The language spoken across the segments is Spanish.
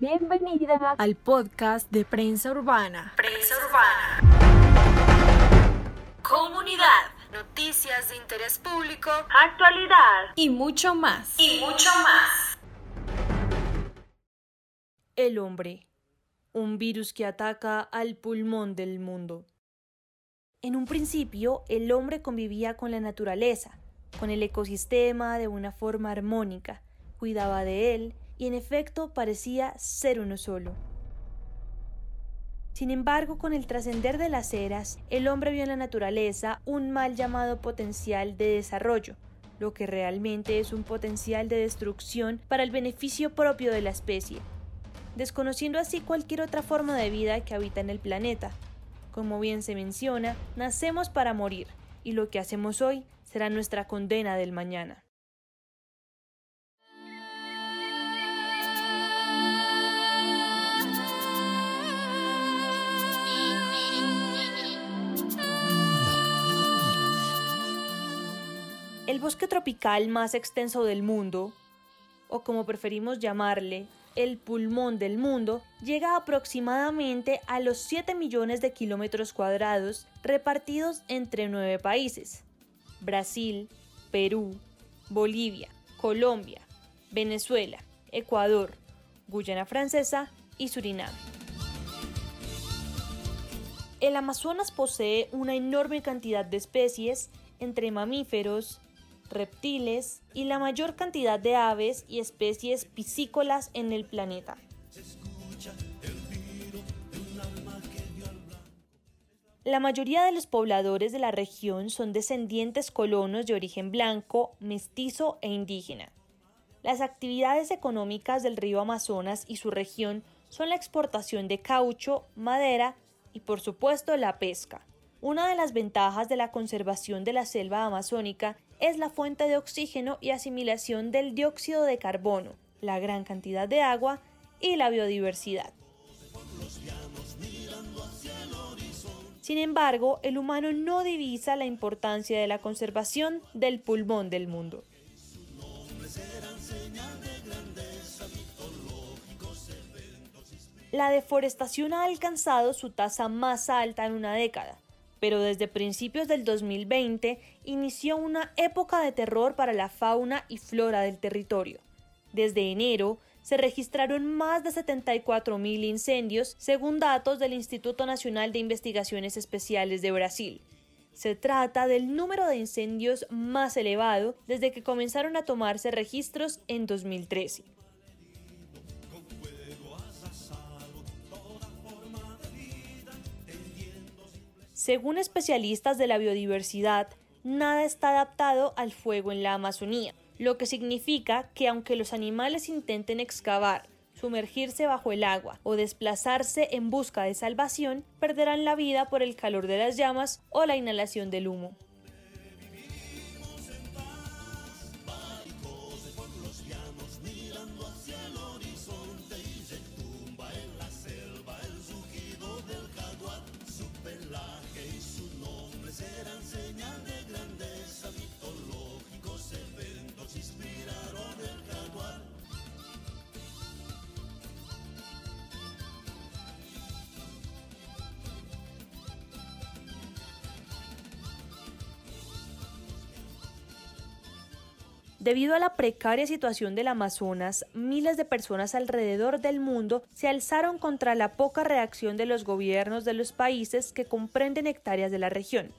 Bienvenida al podcast de Prensa Urbana. Prensa Urbana. Comunidad. Noticias de interés público. Actualidad. Y mucho más. Y mucho más. El hombre. Un virus que ataca al pulmón del mundo. En un principio, el hombre convivía con la naturaleza, con el ecosistema de una forma armónica, cuidaba de él y en efecto parecía ser uno solo. Sin embargo, con el trascender de las eras, el hombre vio en la naturaleza un mal llamado potencial de desarrollo, lo que realmente es un potencial de destrucción para el beneficio propio de la especie, desconociendo así cualquier otra forma de vida que habita en el planeta. Como bien se menciona, nacemos para morir, y lo que hacemos hoy será nuestra condena del mañana. El bosque tropical más extenso del mundo, o como preferimos llamarle, el pulmón del mundo, llega aproximadamente a los 7 millones de kilómetros cuadrados repartidos entre nueve países. Brasil, Perú, Bolivia, Colombia, Venezuela, Ecuador, Guyana Francesa y Surinam. El Amazonas posee una enorme cantidad de especies entre mamíferos, reptiles y la mayor cantidad de aves y especies piscícolas en el planeta. La mayoría de los pobladores de la región son descendientes colonos de origen blanco, mestizo e indígena. Las actividades económicas del río Amazonas y su región son la exportación de caucho, madera y por supuesto la pesca. Una de las ventajas de la conservación de la selva amazónica es la fuente de oxígeno y asimilación del dióxido de carbono, la gran cantidad de agua y la biodiversidad. Sin embargo, el humano no divisa la importancia de la conservación del pulmón del mundo. La deforestación ha alcanzado su tasa más alta en una década, pero desde principios del 2020 inició una época de terror para la fauna y flora del territorio. Desde enero, se registraron más de 74.000 incendios, según datos del Instituto Nacional de Investigaciones Especiales de Brasil. Se trata del número de incendios más elevado desde que comenzaron a tomarse registros en 2013. Según especialistas de la biodiversidad, nada está adaptado al fuego en la Amazonía lo que significa que aunque los animales intenten excavar, sumergirse bajo el agua o desplazarse en busca de salvación, perderán la vida por el calor de las llamas o la inhalación del humo. Debido a la precaria situación del Amazonas, miles de personas alrededor del mundo se alzaron contra la poca reacción de los gobiernos de los países que comprenden hectáreas de la región.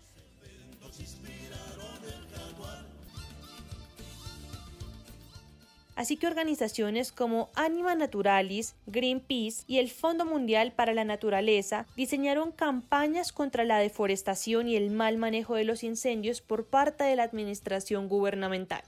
Así que organizaciones como Anima Naturalis, Greenpeace y el Fondo Mundial para la Naturaleza diseñaron campañas contra la deforestación y el mal manejo de los incendios por parte de la administración gubernamental.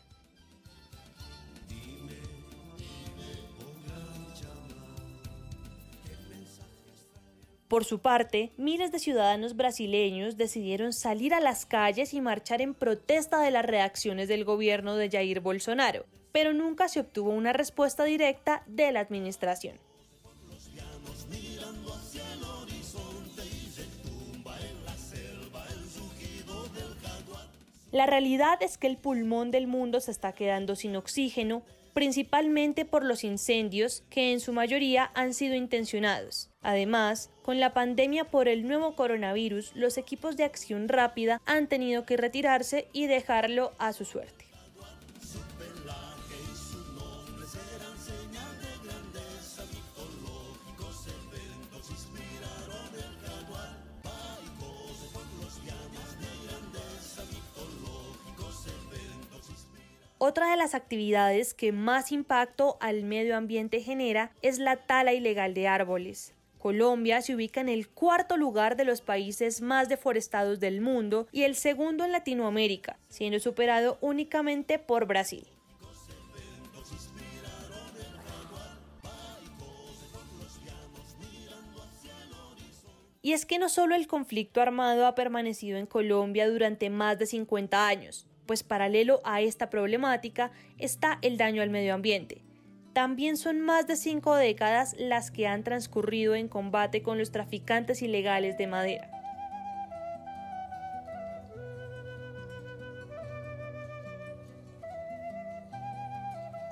Por su parte, miles de ciudadanos brasileños decidieron salir a las calles y marchar en protesta de las reacciones del gobierno de Jair Bolsonaro, pero nunca se obtuvo una respuesta directa de la administración. La realidad es que el pulmón del mundo se está quedando sin oxígeno, principalmente por los incendios que en su mayoría han sido intencionados. Además, con la pandemia por el nuevo coronavirus, los equipos de acción rápida han tenido que retirarse y dejarlo a su suerte. Otra de las actividades que más impacto al medio ambiente genera es la tala ilegal de árboles. Colombia se ubica en el cuarto lugar de los países más deforestados del mundo y el segundo en Latinoamérica, siendo superado únicamente por Brasil. Y es que no solo el conflicto armado ha permanecido en Colombia durante más de 50 años, pues paralelo a esta problemática está el daño al medio ambiente. También son más de cinco décadas las que han transcurrido en combate con los traficantes ilegales de madera.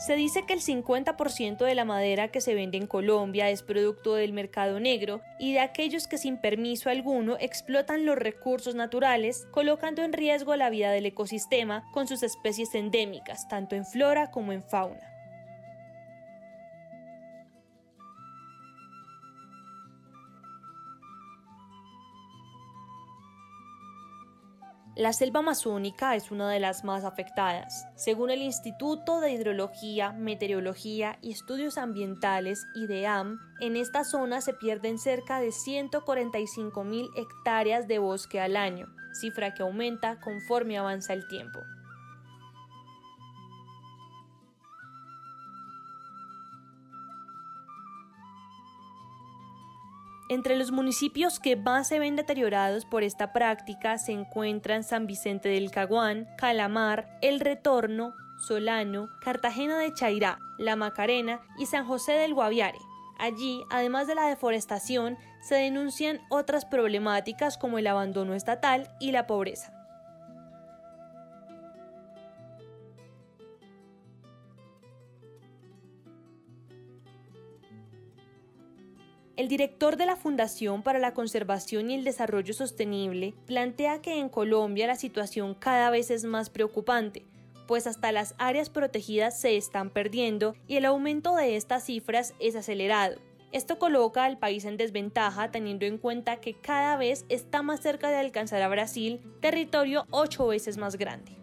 Se dice que el 50% de la madera que se vende en Colombia es producto del mercado negro y de aquellos que sin permiso alguno explotan los recursos naturales, colocando en riesgo la vida del ecosistema con sus especies endémicas, tanto en flora como en fauna. La selva amazónica es una de las más afectadas. Según el Instituto de Hidrología, Meteorología y Estudios Ambientales, IDEAM, en esta zona se pierden cerca de 145 mil hectáreas de bosque al año, cifra que aumenta conforme avanza el tiempo. Entre los municipios que más se ven deteriorados por esta práctica se encuentran San Vicente del Caguán, Calamar, El Retorno, Solano, Cartagena de Chairá, La Macarena y San José del Guaviare. Allí, además de la deforestación, se denuncian otras problemáticas como el abandono estatal y la pobreza. El director de la Fundación para la Conservación y el Desarrollo Sostenible plantea que en Colombia la situación cada vez es más preocupante, pues hasta las áreas protegidas se están perdiendo y el aumento de estas cifras es acelerado. Esto coloca al país en desventaja teniendo en cuenta que cada vez está más cerca de alcanzar a Brasil, territorio ocho veces más grande.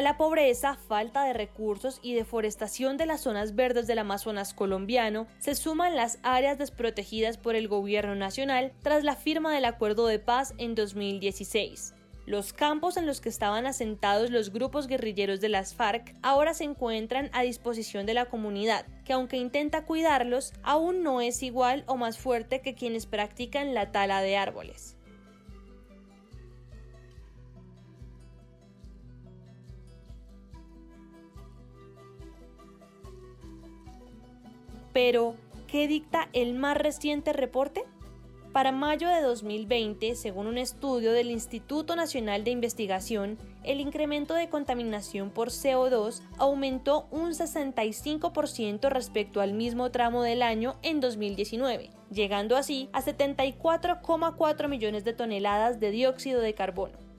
A la pobreza, falta de recursos y deforestación de las zonas verdes del Amazonas colombiano se suman las áreas desprotegidas por el gobierno nacional tras la firma del acuerdo de paz en 2016. Los campos en los que estaban asentados los grupos guerrilleros de las FARC ahora se encuentran a disposición de la comunidad, que aunque intenta cuidarlos, aún no es igual o más fuerte que quienes practican la tala de árboles. Pero, ¿qué dicta el más reciente reporte? Para mayo de 2020, según un estudio del Instituto Nacional de Investigación, el incremento de contaminación por CO2 aumentó un 65% respecto al mismo tramo del año en 2019, llegando así a 74,4 millones de toneladas de dióxido de carbono.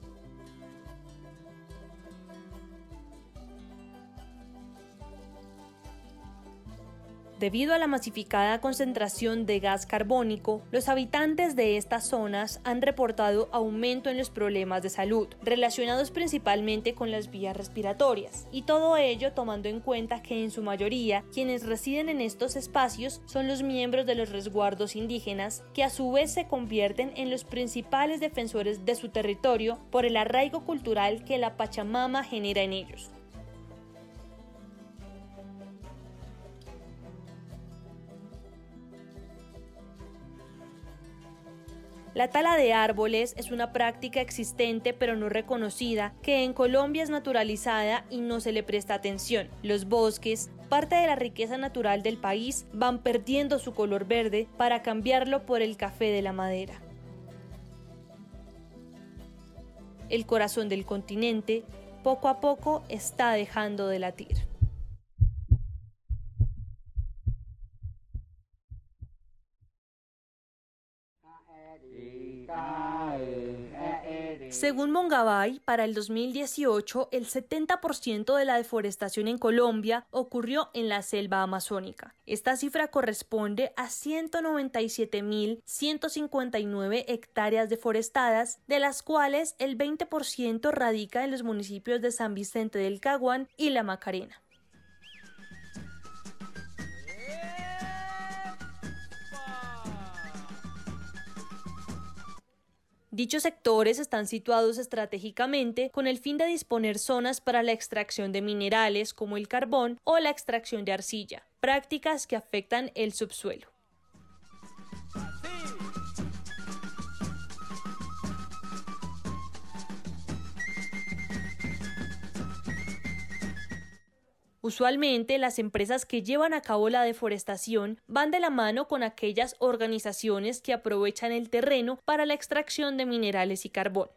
Debido a la masificada concentración de gas carbónico, los habitantes de estas zonas han reportado aumento en los problemas de salud, relacionados principalmente con las vías respiratorias, y todo ello tomando en cuenta que en su mayoría quienes residen en estos espacios son los miembros de los resguardos indígenas, que a su vez se convierten en los principales defensores de su territorio por el arraigo cultural que la Pachamama genera en ellos. La tala de árboles es una práctica existente pero no reconocida que en Colombia es naturalizada y no se le presta atención. Los bosques, parte de la riqueza natural del país, van perdiendo su color verde para cambiarlo por el café de la madera. El corazón del continente poco a poco está dejando de latir. Según Mongabay, para el 2018, el 70% de la deforestación en Colombia ocurrió en la selva amazónica. Esta cifra corresponde a 197.159 hectáreas deforestadas, de las cuales el 20% radica en los municipios de San Vicente del Caguán y La Macarena. Dichos sectores están situados estratégicamente con el fin de disponer zonas para la extracción de minerales como el carbón o la extracción de arcilla, prácticas que afectan el subsuelo. Usualmente las empresas que llevan a cabo la deforestación van de la mano con aquellas organizaciones que aprovechan el terreno para la extracción de minerales y carbón.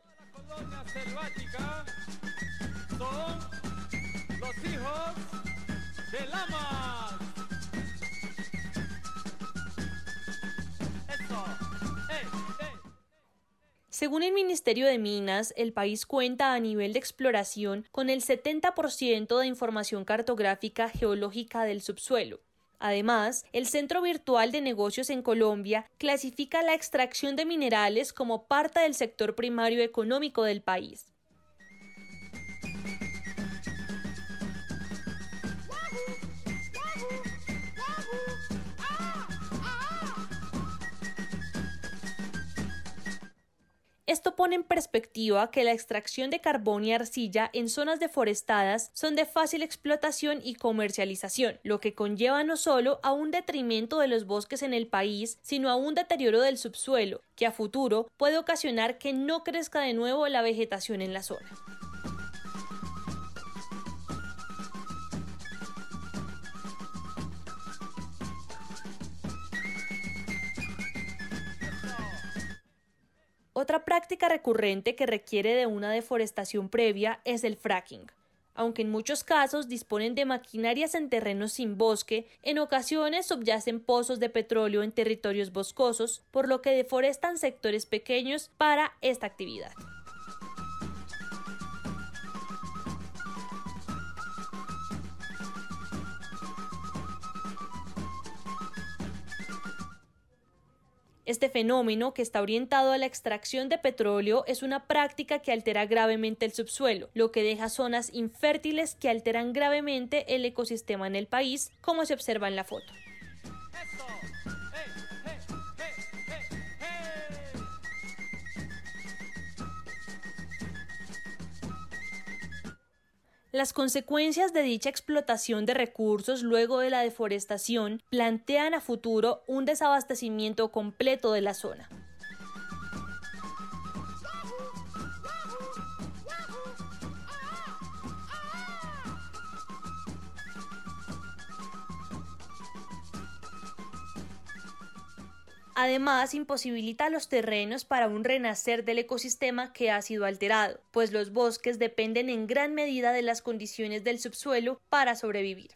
Según el Ministerio de Minas, el país cuenta a nivel de exploración con el 70% de información cartográfica geológica del subsuelo. Además, el Centro Virtual de Negocios en Colombia clasifica la extracción de minerales como parte del sector primario económico del país. Esto pone en perspectiva que la extracción de carbón y arcilla en zonas deforestadas son de fácil explotación y comercialización, lo que conlleva no solo a un detrimento de los bosques en el país, sino a un deterioro del subsuelo, que a futuro puede ocasionar que no crezca de nuevo la vegetación en la zona. Otra práctica recurrente que requiere de una deforestación previa es el fracking. Aunque en muchos casos disponen de maquinarias en terrenos sin bosque, en ocasiones subyacen pozos de petróleo en territorios boscosos, por lo que deforestan sectores pequeños para esta actividad. Este fenómeno, que está orientado a la extracción de petróleo, es una práctica que altera gravemente el subsuelo, lo que deja zonas infértiles que alteran gravemente el ecosistema en el país, como se observa en la foto. Las consecuencias de dicha explotación de recursos luego de la deforestación plantean a futuro un desabastecimiento completo de la zona. Además, imposibilita los terrenos para un renacer del ecosistema que ha sido alterado, pues los bosques dependen en gran medida de las condiciones del subsuelo para sobrevivir.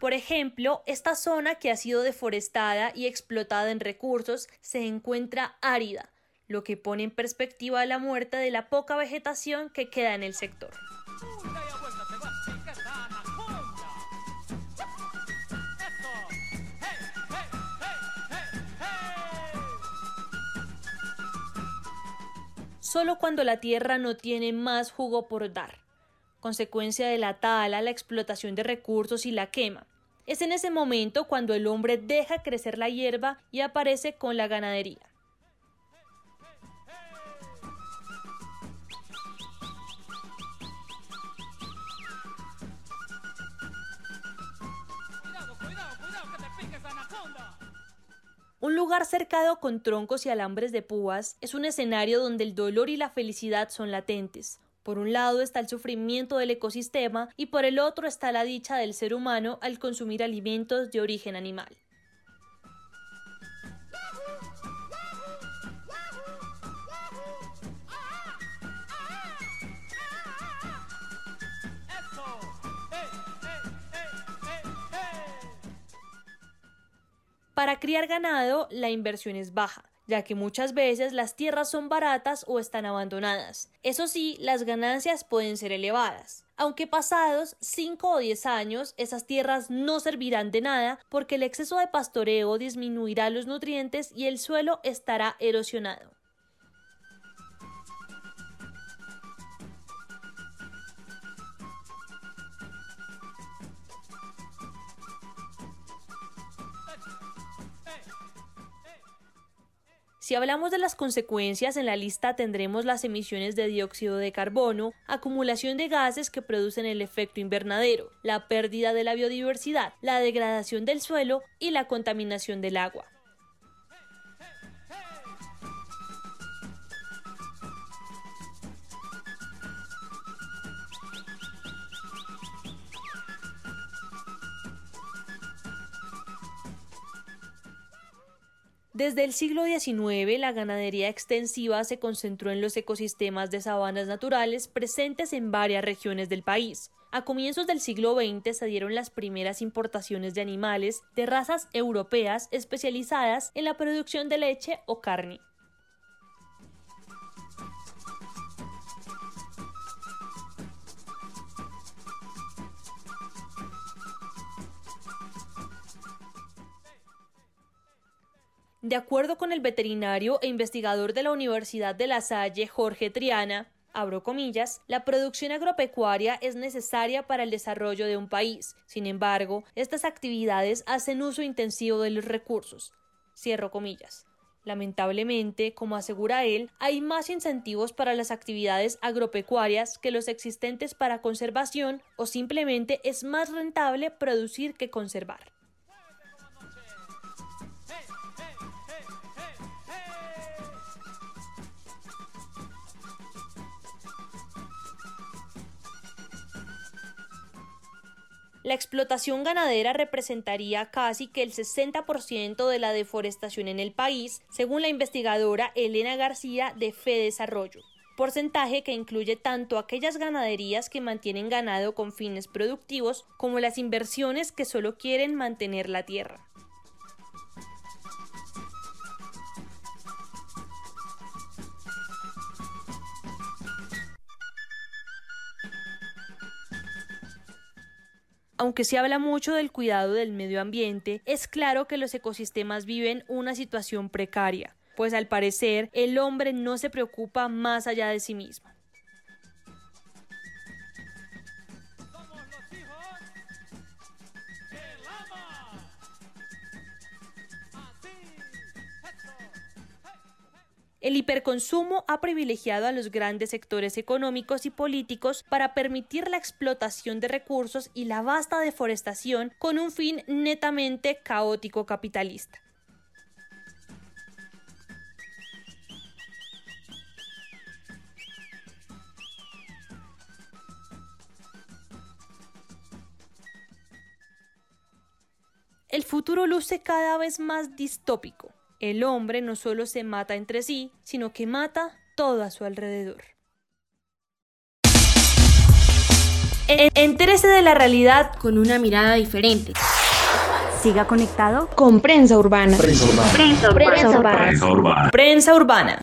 Por ejemplo, esta zona que ha sido deforestada y explotada en recursos se encuentra árida, lo que pone en perspectiva la muerte de la poca vegetación que queda en el sector. Solo cuando la tierra no tiene más jugo por dar, consecuencia de la tala, la explotación de recursos y la quema. Es en ese momento cuando el hombre deja crecer la hierba y aparece con la ganadería. Un lugar cercado con troncos y alambres de púas es un escenario donde el dolor y la felicidad son latentes, Por un lado está el sufrimiento del ecosistema y por el otro está la dicha del ser humano al consumir alimentos de origen animal. Para criar ganado, la inversión es baja, ya que muchas veces las tierras son baratas o están abandonadas. Eso sí, las ganancias pueden ser elevadas. Aunque pasados 5 o 10 años, esas tierras no servirán de nada porque el exceso de pastoreo disminuirá los nutrientes y el suelo estará erosionado. Si hablamos de las consecuencias, en la lista tendremos las emisiones de dióxido de carbono, acumulación de gases que producen el efecto invernadero, la pérdida de la biodiversidad, la degradación del suelo y la contaminación del agua. Desde el siglo XIX, la ganadería extensiva se concentró en los ecosistemas de sabanas naturales presentes en varias regiones del país. A comienzos del siglo XX se dieron las primeras importaciones de animales de razas europeas especializadas en la producción de leche o carne. De acuerdo con el veterinario e investigador de la Universidad de La Salle, Jorge Triana, abro comillas, la producción agropecuaria es necesaria para el desarrollo de un país. Sin embargo, estas actividades hacen uso intensivo de los recursos. Cierro comillas. Lamentablemente, como asegura él, hay más incentivos para las actividades agropecuarias que los existentes para conservación o simplemente es más rentable producir que conservar. La explotación ganadera representaría casi que el 60% de la deforestación en el país, según la investigadora Elena García de Fe Desarrollo porcentaje que incluye tanto aquellas ganaderías que mantienen ganado con fines productivos como las inversiones que solo quieren mantener la tierra. Aunque se habla mucho del cuidado del medio ambiente, es claro que los ecosistemas viven una situación precaria, pues al parecer el hombre no se preocupa más allá de sí mismo. El hiperconsumo ha privilegiado a los grandes sectores económicos y políticos para permitir la explotación de recursos y la vasta deforestación con un fin netamente caótico capitalista. El futuro luce cada vez más distópico el hombre no solo se mata entre sí, sino que mata todo a su alrededor. Entérese de la realidad con una mirada diferente. Siga conectado con Prensa Urbana. Prensa Urbana. Prensa Urbana. Prensa Urbana. Prensa Urbana.